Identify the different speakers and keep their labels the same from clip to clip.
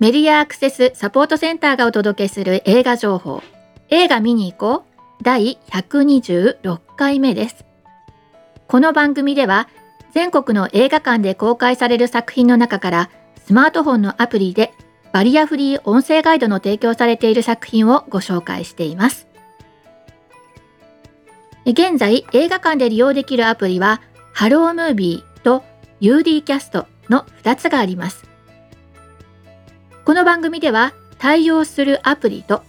Speaker 1: メディアアクセスサポートセンターがお届けする映画情報。映画見に行こう。第126回目です。この番組では全国の映画館で公開される作品の中からスマートフォンのアプリでバリアフリー音声ガイドの提供されている作品をご紹介しています。現在映画館で利用できるアプリはハロームービーと UD キャストの2つがあります。この番組では対応するアプリと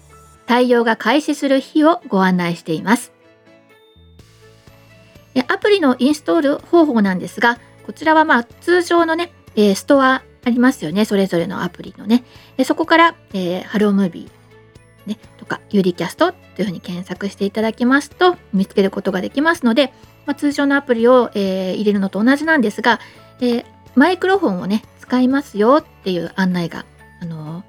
Speaker 1: 対応が開始する日をご案内しています。アプリのインストール方法なんですがこちらはまあ通常のねストアありますよね。それぞれのアプリのね。そこから、えー、ハロームービー、ね、とか UD キャストというふうに検索していただきますと見つけることができますので、まあ、通常のアプリを、えー、入れるのと同じなんですが、えー、マイクロフォンをね使いますよっていう案内が、あの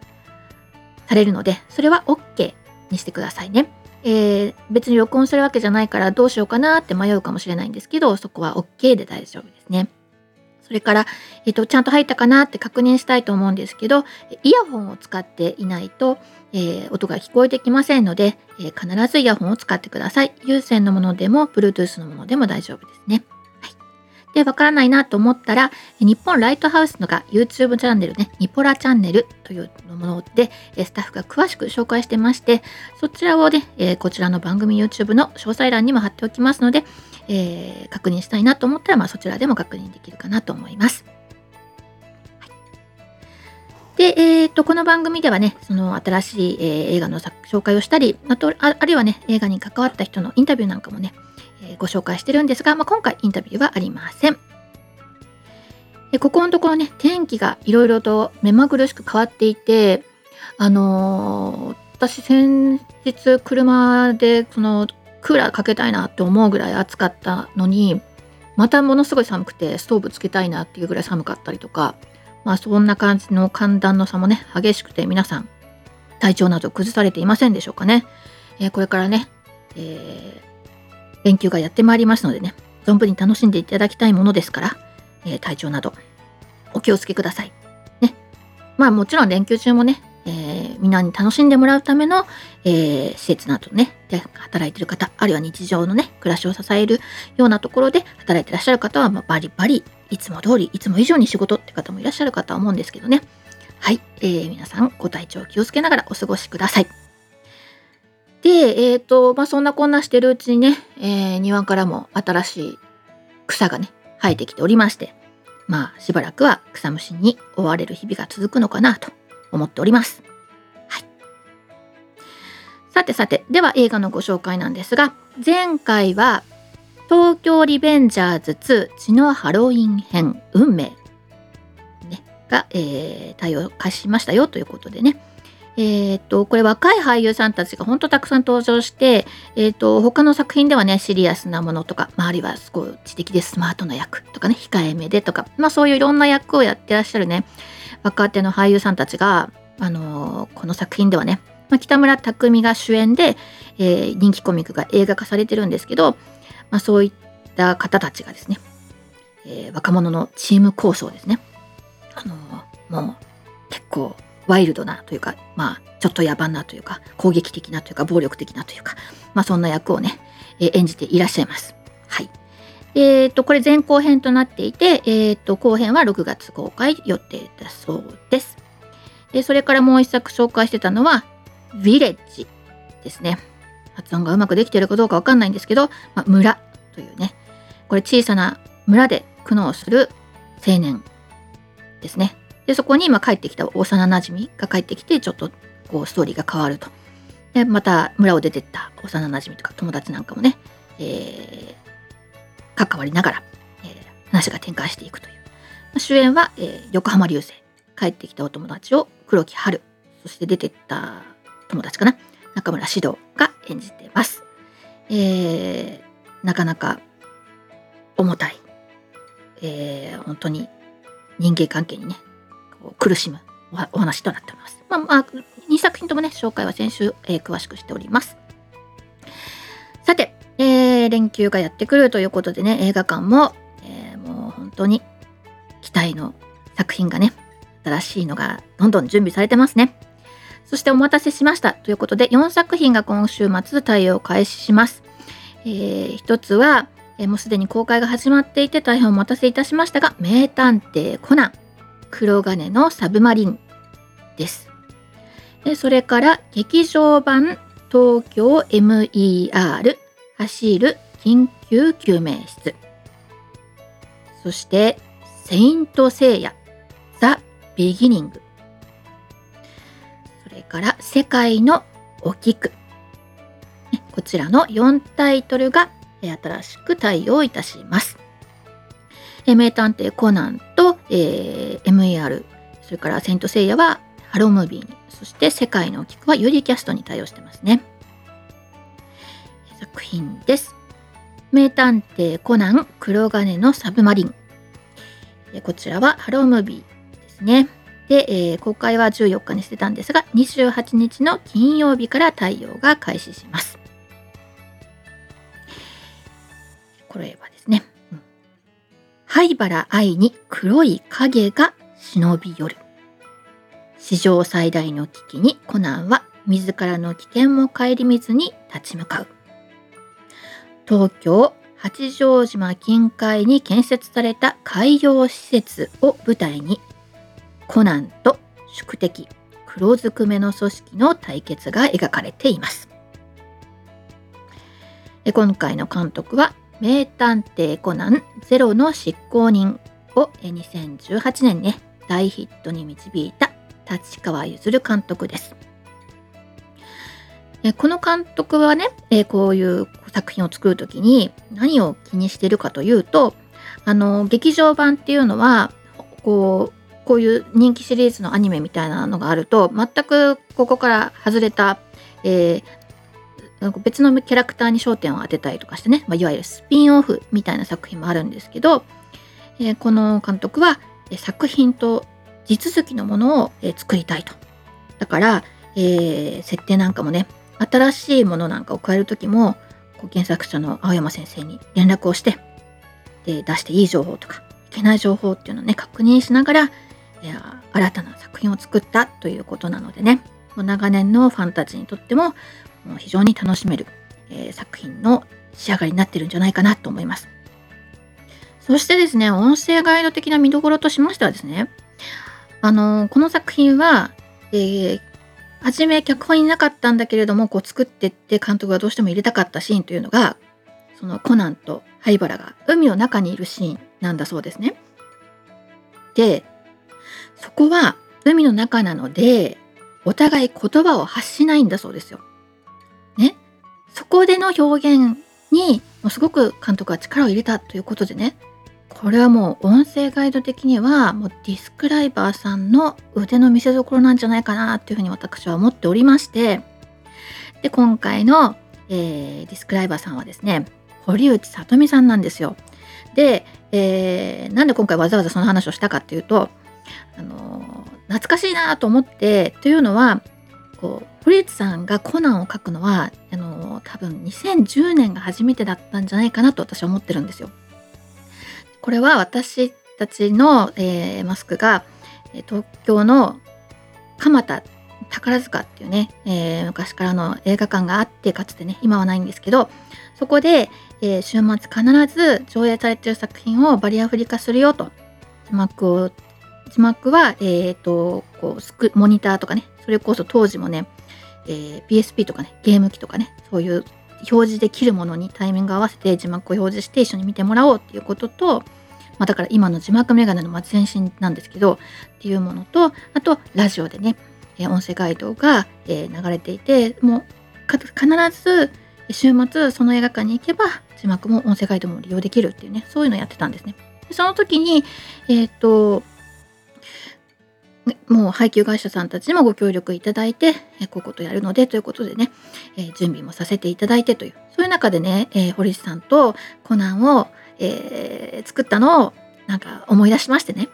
Speaker 1: されるのでそれは OK にしてくださいね。えー、別に録音するわけじゃないからどうしようかなって迷うかもしれないんですけどそこは OK で大丈夫ですね。それから、えーと、ちゃんと入ったかなって確認したいと思うんですけどイヤホンを使っていないと、えー、音が聞こえてきませんので、えー、必ずイヤホンを使ってください。有線のものでも Bluetooth のものでも大丈夫ですね。で、わからないなと思ったら、日本ライトハウスのが YouTube チャンネルね、ニポラチャンネルというもので、スタッフが詳しく紹介してまして、そちらをね、えこちらの番組 YouTube の詳細欄にも貼っておきますので、えー、確認したいなと思ったら、まあ、そちらでも確認できるかなと思います。で、えーと、この番組ではね、その新しい、えー、映画の紹介をしたり、あとあるいはね、映画に関わった人のインタビューなんかもね、えご紹介してるんですが、まあ、今回インタビューはありません。えここのところね、天気がいろいろと目まぐるしく変わっていて、あのー、私先日車でそのクーラーかけたいなって思うぐらい暑かったのに、またものすごい寒くてストーブつけたいなっていうぐらい寒かったりとか、まあそんな感じの寒暖の差もね、激しくて皆さん体調など崩されていませんでしょうかね。えー、これからね、えー連休がやってまいりますのでね、存分に楽しんでいただきたいものですから、えー、体調などお気をつけください。ね。まあもちろん連休中もね、えー、みんなに楽しんでもらうための、えー、施設などね、で働いてる方、あるいは日常のね、暮らしを支えるようなところで働いてらっしゃる方は、まあ、バリバリ、いつも通り、いつも以上に仕事って方もいらっしゃるかとは思うんですけどね。はい、えー、皆さんご体調気をつけながらお過ごしください。で、えっ、ー、と、まあ、そんなこんなしてるうちにね、えー、庭からも新しい草がね、生えてきておりまして、まあ、しばらくは草むしに追われる日々が続くのかなと思っております。はい。さてさて、では映画のご紹介なんですが、前回は、東京リベンジャーズ2血のハロウィン編運命、ね、が、えー、対応開始しましたよということでね、えー、っと、これ若い俳優さんたちが本当たくさん登場して、えー、っと、他の作品ではね、シリアスなものとか、周りはすごい知的でスマートな役とかね、控えめでとか、まあそういういろんな役をやってらっしゃるね、若手の俳優さんたちが、あのー、この作品ではね、まあ、北村匠海が主演で、えー、人気コミックが映画化されてるんですけど、まあそういった方たちがですね、えー、若者のチーム構想ですね。あのもう結構ワイルドなというか、まあ、ちょっと野蛮なというか、攻撃的なというか、暴力的なというか、まあ、そんな役をね、え、演じていらっしゃいます。はい。えっ、と、これ前後編となっていて、えっ、と、後編は6月公開予定だそうです。で、それからもう一作紹介してたのは、ヴィレッジですね。発音がうまくできてるかどうかわかんないんですけど、まあ、村というね、これ小さな村で苦悩する青年ですね。で、そこに今帰ってきた幼なじみが帰ってきて、ちょっとこうストーリーが変わると。で、また村を出てった幼なじみとか友達なんかもね、えー、関わりながら、えー、話が展開していくという。主演は、えー、横浜流星。帰ってきたお友達を黒木春。そして出てった友達かな。中村獅童が演じてます。えー、なかなか重たい、えー、本当に人間関係にね苦しむお話となっております。まあ、まあ、2作品ともね、紹介は先週、えー、詳しくしております。さて、えー、連休がやってくるということでね、映画館も、えー、もう本当に期待の作品がね、新しいのがどんどん準備されてますね。そしてお待たせしましたということで4作品が今週末対応開始します。えー、一つは、え、もうすでに公開が始まっていて大変お待たせいたしましたが名探偵コナン黒金のサブマリンです。でそれから劇場版東京 MER 走る緊急救命室そしてセイントセイヤザ・ビギニングそれから世界のお菊こちらの4タイトルが新しく対応いたします。名探偵コナンと、えー、MER それからセントセイヤはハロームービーにそして世界の菊はユリキャストに対応してますね。作品です。名探偵コナン黒金のサブマリン。こちらはハロームービーですね。で、えー、公開は14日にしてたんですが、28日の金曜日から対応が開始します。これは、灰原愛に黒い影が忍び寄る。史上最大の危機にコナンは自らの危険も顧みずに立ち向かう。東京八丈島近海に建設された海洋施設を舞台にコナンと宿敵黒ずくめの組織の対決が描かれています今回の監督は名探偵コナンゼロの執行人を2018年ね大ヒットに導いた立川譲監督です。この監督はね、こういう作品を作る時に何を気にしてるかというとあの劇場版っていうのはこうこういう人気シリーズのアニメみたいなのがあると全くここから外れた、えー、なんか別のキャラクターに焦点を当てたりとかしてね、まあ、いわゆるスピンオフみたいな作品もあるんですけど、えー、この監督は作品と地続きのものを作りたいと。だから、えー、設定なんかもね新しいものなんかを加える時もこう原作者の青山先生に連絡をしてで出していい情報とかいけない情報っていうのをね確認しながらいや新たな作品を作ったということなのでね長年のファンたちにとっても非常に楽しめる、え、作品の仕上がりになってるんじゃないかなと思います。そしてですね、音声ガイド的な見どころとしましてはですね、あの、この作品は、えー、初め脚本になかったんだけれどもこう作ってって監督がどうしても入れたかったシーンというのがそのコナンと灰原が海の中にいるシーンなんだそうですね。でそこは海の中なのでお互い言葉を発しないんだそうですよ。ね。そこでの表現にもすごく監督は力を入れたということでねこれはもう音声ガイド的にはもうディスクライバーさんの腕の見せ所なんじゃないかなっていうふうに私は思っておりましてで今回の、えー、ディスクライバーさんはですね堀内さとみさんなんですよ。で、えー、なんで今回わざわざその話をしたかっていうと、あのー、懐かしいなと思ってというのはこう堀内さんがコナンを書くのはあの、多分2010年が初めてだったんじゃないかなと私は思ってるんですよ。これは私たちの、えー、マスクが東京の蒲田宝塚っていうね、えー、昔からの映画館があってかつてね今はないんですけどそこで、えー、週末必ず上映されてる作品をバリアフリ化するよと字幕を字幕は、えーと、こうスクモニターとかねそれこそ当時もね、えー、PSP とかねゲーム機とかねそういう表示できるものにタイミング合わせて字幕を表示して一緒に見てもらおうっていうことと、まあ、だから今の字幕メガネの前身なんですけどっていうものとあとラジオでね、音声ガイドが、え流れていてもう必ず週末その映画館に行けば字幕も音声ガイドも利用できるっていうねそういうのをやってたんですね。でその時にえっ、ー、ともう配給会社さんたちにもご協力いただいて、えこういうことやるのでということでね、え、準備もさせていただいてというそういう中でね、え、堀内さんとコナンを、えー、作ったのをなんか思い出しましてね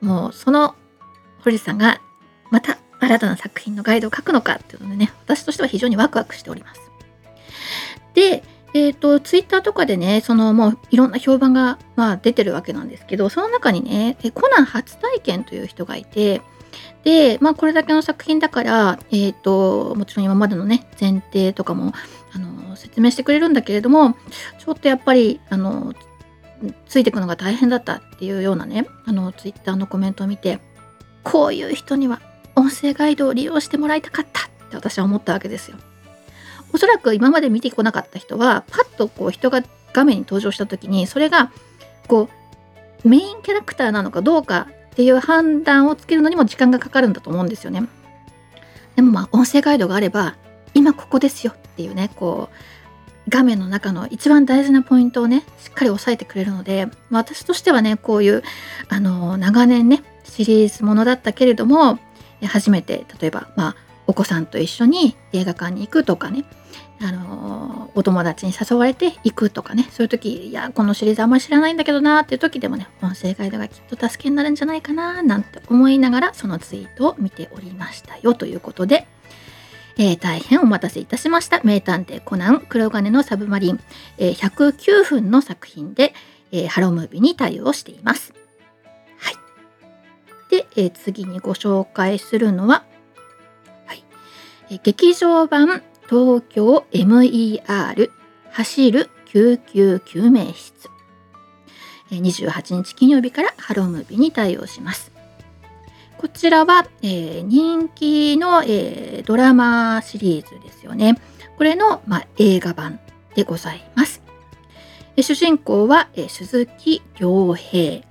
Speaker 1: もうその堀内さんがまた新たな作品のガイドを書くのかっていうのでね私としては非常にワクワクしております。で、えっ、ー、と、ツイッターとかでね、そのもういろんな評判が、まあ、出てるわけなんですけど、その中にね、えコナン初体験という人がいて、で、まあ、これだけの作品だから、えっ、ー、と、もちろん今までのね、前提とかも、あの、説明してくれるんだけれども、ちょっとやっぱり、あの、ついていくのが大変だったっていうようなね、あの、ツイッターのコメントを見て、こういう人には音声ガイドを利用してもらいたかったって私は思ったわけですよ。おそらく今まで見てこなかった人はパッとこう人が画面に登場した時にそれがこうメインキャラクターなのかどうかっていう判断をつけるのにも時間がかかるんだと思うんですよね。でもまあ音声ガイドがあれば今ここですよっていうねこう画面の中の一番大事なポイントをねしっかり押さえてくれるので、まあ、私としてはねこういうあの長年ねシリーズものだったけれども初めて例えばまあお子さんと一緒に映画館に行くとかねあのお友達に誘われて行くとかねそういう時いやこのシリーズあんまり知らないんだけどなっていう時でもね音声ガイドがきっと助けになるんじゃないかななんて思いながらそのツイートを見ておりましたよということで、えー、大変お待たせいたしました。名探偵コナン黒鉄のサブマリン、えー、109分の作品で、えー、ハロームービーに対応しています。はい、で、え次にご紹介するのは、はい。え劇場版東京 MER 走る救急救命室。28日金曜日からハロームービーに対応します。こちらは、えー、人気の、えー、ドラマシリーズですよね。これの、まあ、映画版でございます。主人公は、えー、鈴木亮平。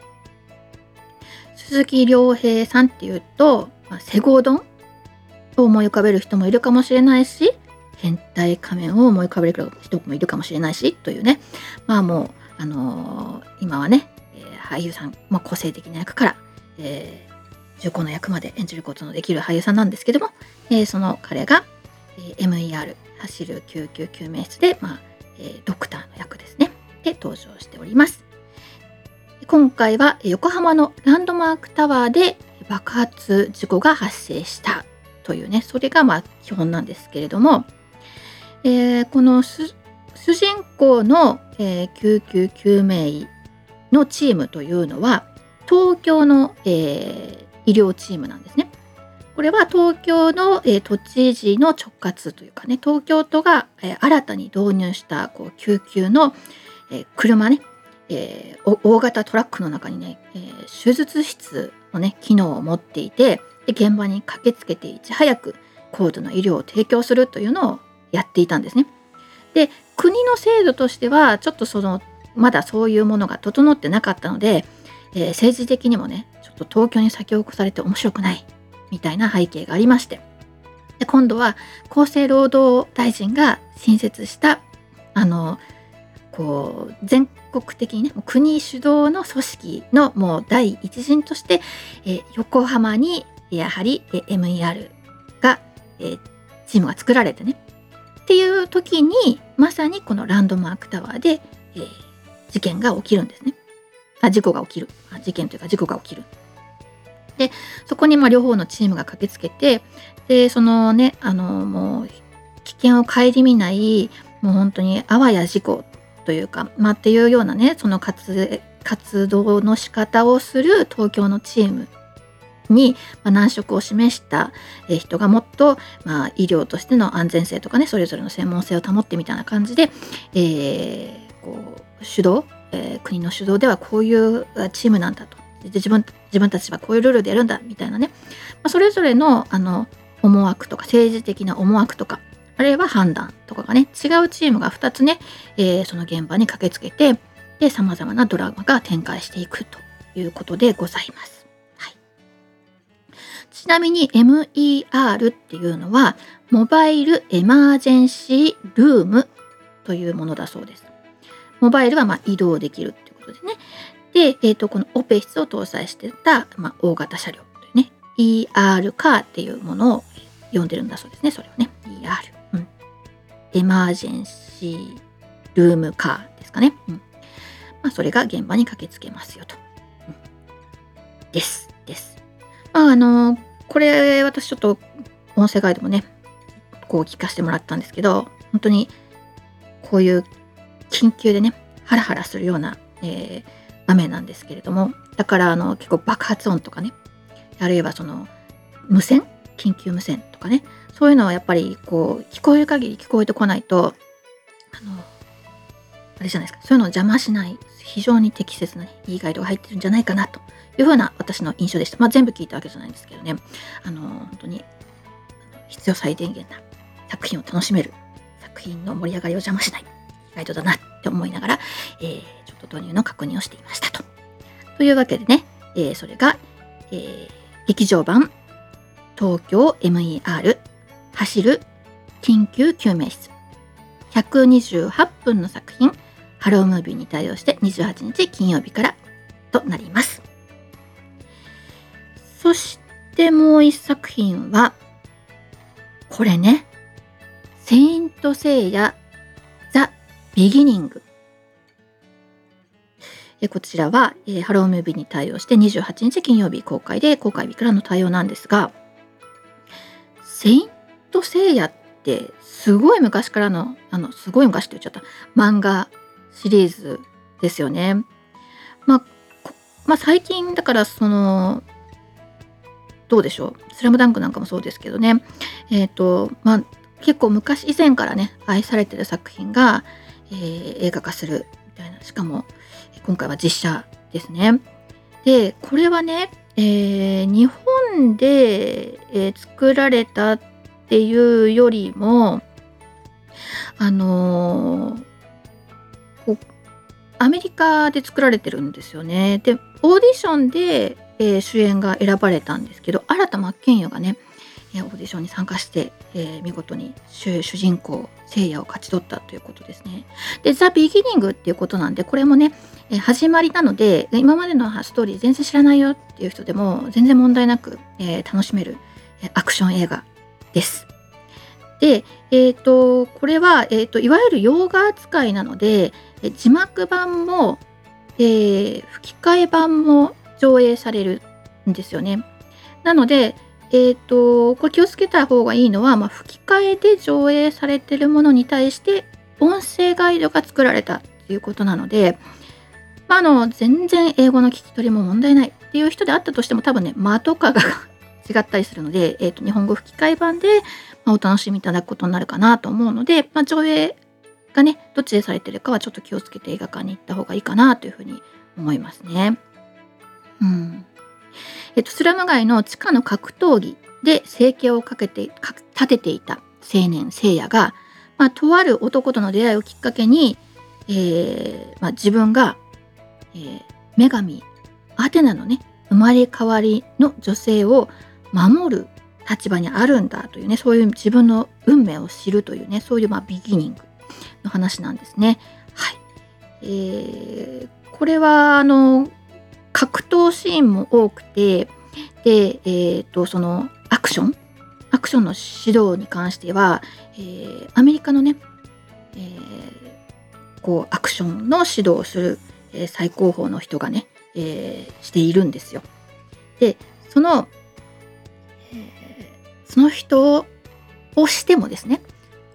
Speaker 1: 鈴木亮平さんっていうと、まあ、セゴドンを思い浮かべる人もいるかもしれないし変態仮面を思い浮かべる人もいるかもしれないしというね。まあもう、あのー、今はね、えー、俳優さん、まあ、個性的な役から、えー、重厚な役まで演じることのできる俳優さんなんですけども、えー、その彼が、えー、MER 走る救急救命室で、まあえー、ドクターの役ですね。で登場しております。今回は横浜のランドマークタワーで爆発事故が発生したというねそれがまあ基本なんですけれどもえー、この主人公の、えー、救急救命医のチームというのは東京の、えー、医療チームなんですね。これは東京の、えー、都知事の直轄というかね東京都が、えー、新たに導入したこう救急の、えー、車ね、えー、大型トラックの中にね、えー、手術室のね機能を持っていてで現場に駆けつけていち早く高度な医療を提供するというのをやっていたんですね。で国の制度としてはちょっとそのまだそういうものが整ってなかったので、えー、政治的にもねちょっと東京に先を越されて面白くないみたいな背景がありましてで今度は厚生労働大臣が新設したあのこう全国的にね国主導の組織のもう第一陣として、えー、横浜にやはり、えー、MER が、えー、チームが作られてねっていう時にまさにこのランドマークタワーで、えー、事件が起きるんですね。あ事故が起きるあ。事件というか事故が起きる。でそこにま両方のチームが駆けつけてでそのねあのもう危険を顧みないもう本当にあわや事故というか、まあ、っていうようなねその活活動の仕方をする東京のチームに、ま、難色を示した人がもっと、まあ、医療としての安全性とかねそれぞれの専門性を保ってみたいな感じで、えー、こう主導、えー、国の主導ではこういうチームなんだとで自分自分たちはこういうルールでやるんだみたいなね、まあ、それぞれのあの思惑とか政治的な思惑とかあるいは判断とかがね違うチームが2つね、えー、その現場に駆けつけてさまざまなドラマが展開していくということでございます。ちなみに MER っていうのはモバイルエマージェンシールームというものだそうです。モバイルはま移動できるっていうことですね。で、えー、とこのオペ室を搭載してた、ま大型車両というね ER カーっていうものを呼んでるんだそうですね。それをね ER、うん、エマージェンシールームカーですかね。うんまあ、それが現場に駆けつけますよと。うん、です。です。あ、あのこれ私ちょっと音声ガイドもねこう聞かせてもらったんですけど本当にこういう緊急でねハラハラするような、えー、場面なんですけれどもだからあの結構爆発音とかねあるいはその無線？緊急無線とかねそういうのはやっぱりこう聞こえる限り聞こえてこないとあのあれじゃないですかそういうのを邪魔しない非常に適切な、ね、いいガイドが入ってるんじゃないかなというふうな私の印象でした。まあ、全部聞いたわけじゃないんですけどねあの本当に必要最低限な作品を楽しめる作品の盛り上がりを邪魔しないガイドだなって思いながら、えー、ちょっと導入の確認をしていましたと。というわけでね、えー、それが、えー、劇場版東京 MER 走る緊急救命室128分の作品ハロームービーに対応して28日金曜日からとなります。そしてもう一作品はこれねセイントセイヤザ・ビギニングこちらは、えー、ハロームービーに対応して28日金曜日公開で公開日からの対応なんですがセイントセイヤってすごい昔からのあのすごい昔って言っちゃった漫画シリーズですよね。まあ、まあ、最近だからそのどうでしょう「スラムダンクなんかもそうですけどねえっ、ー、とまあ結構昔以前からね愛されてる作品が、えー、映画化するみたいなしかも今回は実写ですね。でこれはね、えー、日本で、え、作られたっていうよりもあのー、アメリカで作られてるんですよね。でオーディションで、えー、主演が選ばれたんですけど新田真剣佑がねえオーディションに参加して、えー、見事に主人公聖夜を勝ち取ったということですね。で、ザ・ビギニングっていうことなんで、これもね、え、始まりなので、今までのストーリー全然知らないよっていう人でも全然問題なく、え、楽しめる、えアクション映画です。で、えっ、と、これは、えっ、と、いわゆる洋画扱いなので、字幕版も、えー、吹き替え版も上映されるんですよね。なので、えっ、ー、と、これ気をつけた方がいいのは、まあ、吹き替えで上映されてるものに対して音声ガイドが作られたっていうことなので、まあ、あの、全然英語の聞き取りも問題ないっていう人であったとしても多分ね、間とかが違ったりするので、えっ、ー、と、日本語吹き替え版で、まあ、お楽しみいただくことになるかなと思うので、まあ、上映がね、どっちでされてるかはちょっと気をつけて映画館に行った方がいいかなというふうに思いますね。うん。えっと、スラム街の地下の格闘技で生計をかけて立てていた青年聖夜が、まあ、とある男との出会いをきっかけに、えーまあ、自分が、えー、女神アテナのね生まれ変わりの女性を守る立場にあるんだというねそういう自分の運命を知るというねそういうまあビギニングの話なんですね。はいえー、これはあの格闘シーンも多くてで、えーと、そのアクション？アクションの指導に関しては、えー、アメリカのね、えー、こうアクションの指導をする、えー、最高峰の人がね、え、しているんですよ。でその、その人をしてもですね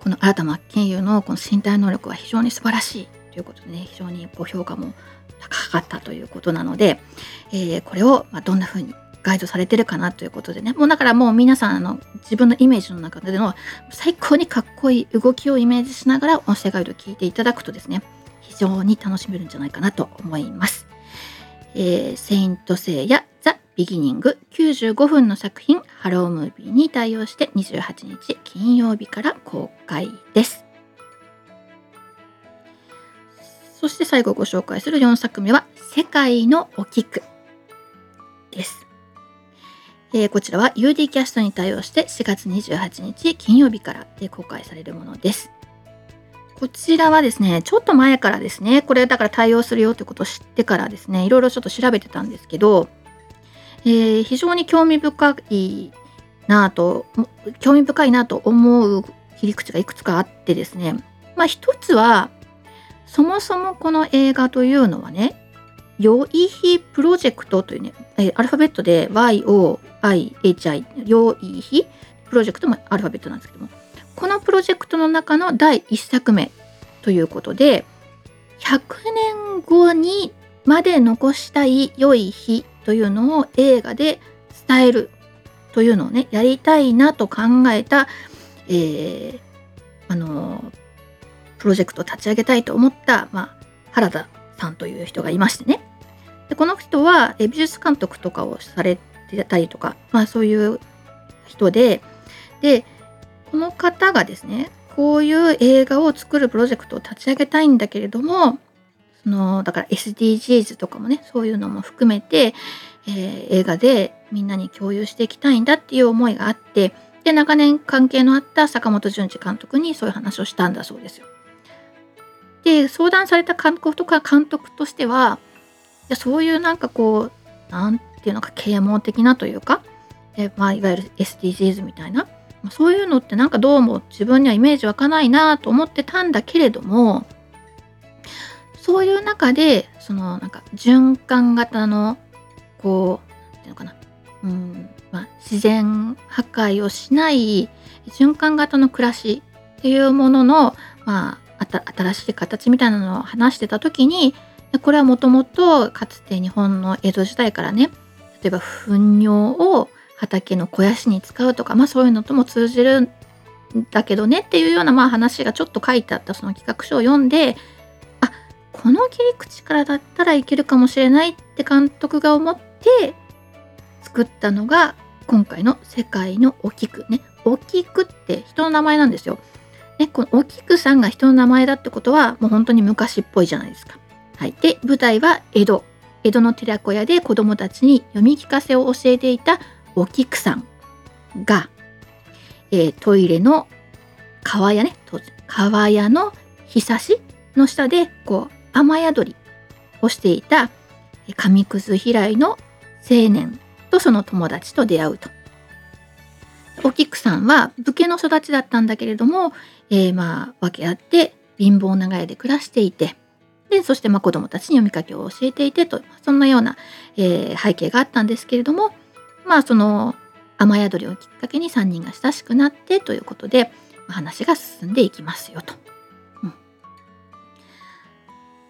Speaker 1: この新田真剣佑のこの身体能力は非常に素晴らしいということでね非常にご評価も高かったということなので、えー、これをまどんな風にガイドされてるかなということでねもうだからもう皆さんあの自分のイメージの中での最高にかっこいい動きをイメージしながら音声ガイドを聞いていただくとですね非常に楽しめるんじゃないかなと思います。えー、セイントセイヤ・ビギニング95分の作品ハロームービーに対応して28日金曜日から公開です。そして最後ご紹介する4作目は「世界のお菊」です。えー、こちらは UD キャストに対応して4月28日金曜日からで公開されるものです。こちらはですね、ちょっと前からですね、これだから対応するよということを知ってからですね、いろいろちょっと調べてたんですけど、えー、非常に興味深いなと、興味深いなと思う切り口がいくつかあってですね、まあ一つは、そもそもこの映画というのはね、ヨイヒプロジェクトというねえ、アルファベットで YOIHI、ヨイヒプロジェクトもアルファベットなんですけども、このプロジェクトの中の第1作目ということで、100年後にまで残したい良い日というのを映画で伝えるというのをねやりたいなと考えた、えー、あのプロジェクトを立ち上げたいと思った、まあ、原田さんという人がいましてね。でこの人は美術監督とかをされてたりとか、まあ、そういう人ででこの方がですねこういう映画を作るプロジェクトを立ち上げたいんだけれどものだから SDGs とかもねそういうのも含めて、えー、映画でみんなに共有していきたいんだっていう思いがあってで長年関係のあった坂本淳二監督にそういう話をしたんだそうですよ。で相談された監督とか監督としてはいやそういうなんかこう何て言うのか啓蒙的なというか、えまあ、いわゆる SDGs みたいなそういうのってなんかどうも自分にはイメージ湧かないなと思ってたんだけれどもそういう中でそのなんか循環型のこう何て言うのかな、うんまあ、自然破壊をしない循環型の暮らしっていうものの、まあ、新しい形みたいなのを話してた時にこれはもともとかつて日本の江戸時代からね例えば糞尿を畑の肥やしに使うとか、まあ、そういうのとも通じるんだけどねっていうようなまあ話がちょっと書いてあったその企画書を読んでこの切り口からだったらいけるかもしれないって監督が思って作ったのが今回の「世界のお菊」ね。お菊って人の名前なんですよ。ね、このお菊さんが人の名前だってことはもう本当に昔っぽいじゃないですか。はい、で舞台は江戸。江戸の寺子屋で子供たちに読み聞かせを教えていたお菊さんが、えー、トイレの川屋ね川屋のひさしの下でこう雨宿りをしていた紙くず平井の青年とその友達と出会うと。お菊さんは武家の育ちだったんだけれども、えー、まあ訳あって貧乏長屋で暮らしていてでそしてまあ子供たちに読み書きを教えていてとそんなような、えー、背景があったんですけれどもまあその雨宿りをきっかけに3人が親しくなってということで話が進んでいきますよと。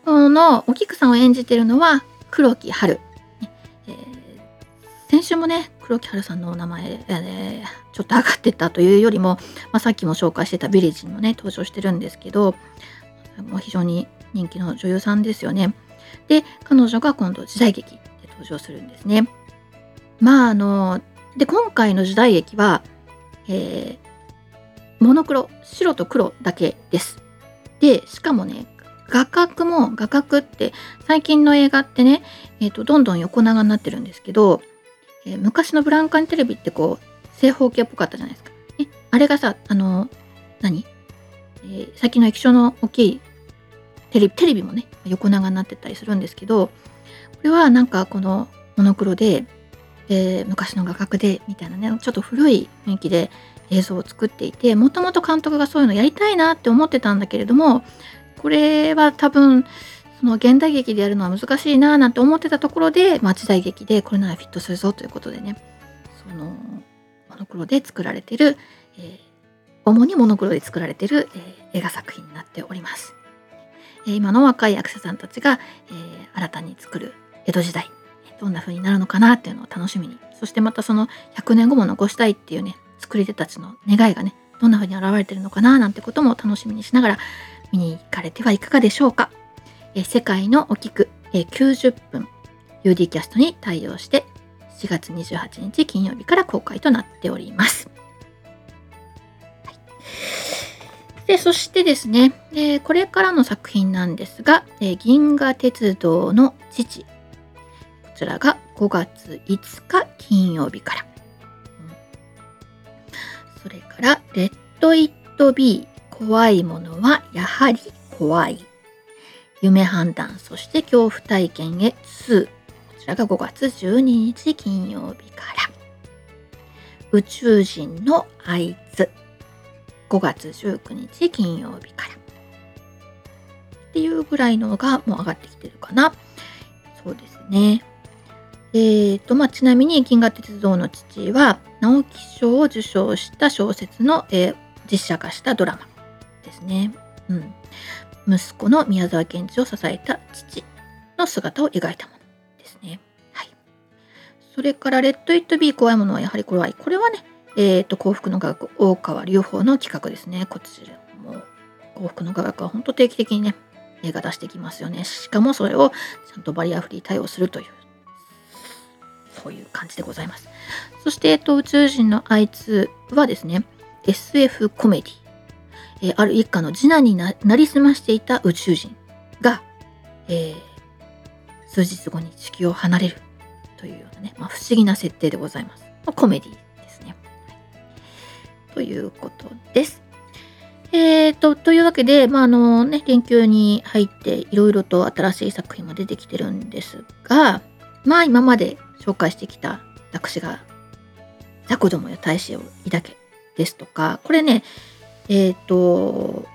Speaker 1: このお菊さんを演じているのは黒木春、えー、先週もね黒木春さんのお名前、えー、ちょっと上がってたというよりも、まあ、さっきも紹介してたビレッジにもね登場してるんですけどもう非常に人気の女優さんですよね。で彼女が今度時代劇で登場するんですね。まああので今回の時代劇は、えー、モノクロ白と黒だけです。でしかもね画角も画角って最近の映画ってね、えーと、どんどん横長になってるんですけど、えー、昔のブランカンテレビってこう正方形っぽかったじゃないですか。えあれがさあの何、えー、最近の液晶の大きいテレビテレビもね横長になってたりするんですけどこれはなんかこのモノクロでえー、昔の画角でみたいなねちょっと古い雰囲気で映像を作っていてもともと監督がそういうのやりたいなって思ってたんだけれどもこれは多分その現代劇でやるのは難しいななんて思ってたところで、まあ、時代劇でこれならフィットするぞということでねそのモノクロで作られてる、えー、主にモノクロで作られてる、えー、映画作品になっております。え今の若い役者さんたちが、え新たに作る江戸時代どんな風になるのかなっていうのを楽しみにそしてまたその100年後も残したいっていうね作り手たちの願いがねどんな風に現れてるのかななんてことも楽しみにしながら見に行かれてはいかがでしょうか？え世界のお菊え90分 UD キャストに対応して4月28日金曜日から公開となっております。はい、でそしてですね、えこれからの作品なんですが、え銀河鉄道の父こちらが5月5日金曜日から。それから、レッド・イット・ビー、怖いものはやはり怖い。夢判断、そして恐怖体験へ2。こちらが5月12日金曜日から。宇宙人のあいつ。5月19日金曜日から。っていうぐらいのがもう上がってきてるかな。そうですね。えーとまあ、ちなみに「銀河鉄道の父」は直木賞を受賞した小説の、えー、実写化したドラマですね。うん息子の宮沢賢治を支えた父の姿を描いたものですね。はい。それから、レッド・イット・ビー怖いものはやはりこれは、これはね、えっ、ー、と、幸福の科学、大川隆法の企画ですね。こちらも、幸福の科学は本当定期的にね、映画出してきますよね。しかもそれをちゃんとバリアフリー対応するという、そういう感じでございます。そして、えっと、宇宙人のあいつはですね、SF コメディ。えー、ある一家の次男になりすましていた宇宙人が、えー、数日後に地球を離れるというようなね、まあ、不思議な設定でございます。まあ、コメディですね。ということです。えーと、というわけで、まああのね、連休に入っていろいろと新しい作品も出てきてるんですが、まあ今まで紹介してきた私がザコどもや大使を抱けですとか、これね、えっ、ー、と、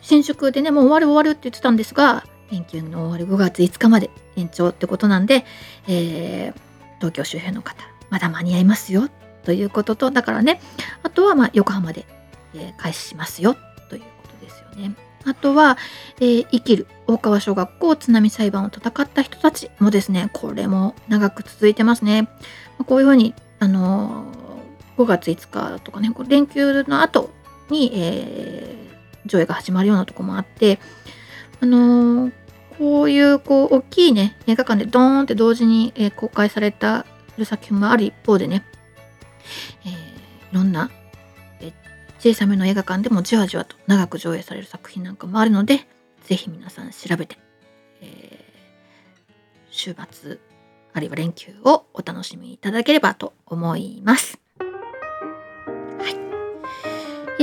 Speaker 1: 新宿でね、もう終わる終わるって言ってたんですが、連休の終わり5月5日まで延長ってことなんで、えー、東京周辺の方、まだ間に合いますよということと、だからね、あとはま横浜で、えー、開始しますよということですよね。あとは、えー、生きる大川小学校津波裁判を戦った人たちもですね、これも長く続いてますね。こういうふうに、あのー、5月5日とかね、連休の後に、えー、上映が始まるようなとこもあって、あのー、こういうこう大きいね映画館でドーンって同時に、えー、公開された作品もある一方でね、えー、いろんな、え小さめの映画館でもじわじわと長く上映される作品なんかもあるのでぜひ皆さん調べて、え週末あるいは連休をお楽しみいただければと思います。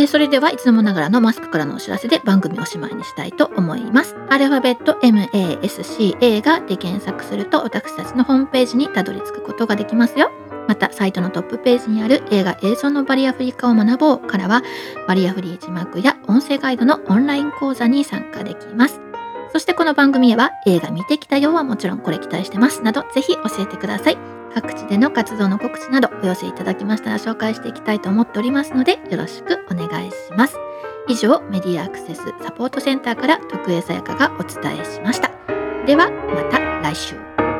Speaker 1: えー、それではいつでもながらのマスクからのお知らせで番組おしまいにしたいと思います。アルファベット MASCA がで検索すると私たちのホームページにたどり着くことができますよ。またサイトのトップページにある映画映像のバリアフリー化を学ぼうからはバリアフリー字幕や音声ガイドのオンライン講座に参加できます。そしてこの番組へは映画見てきたよはもちろんこれ期待してますなどぜひ教えてください。各地での活動の告知などお寄せいただきましたら紹介していきたいと思っておりますのでよろしくお願いします。以上メディアアクセスサポートセンターから徳江さやかがお伝えしました。ではまた来週。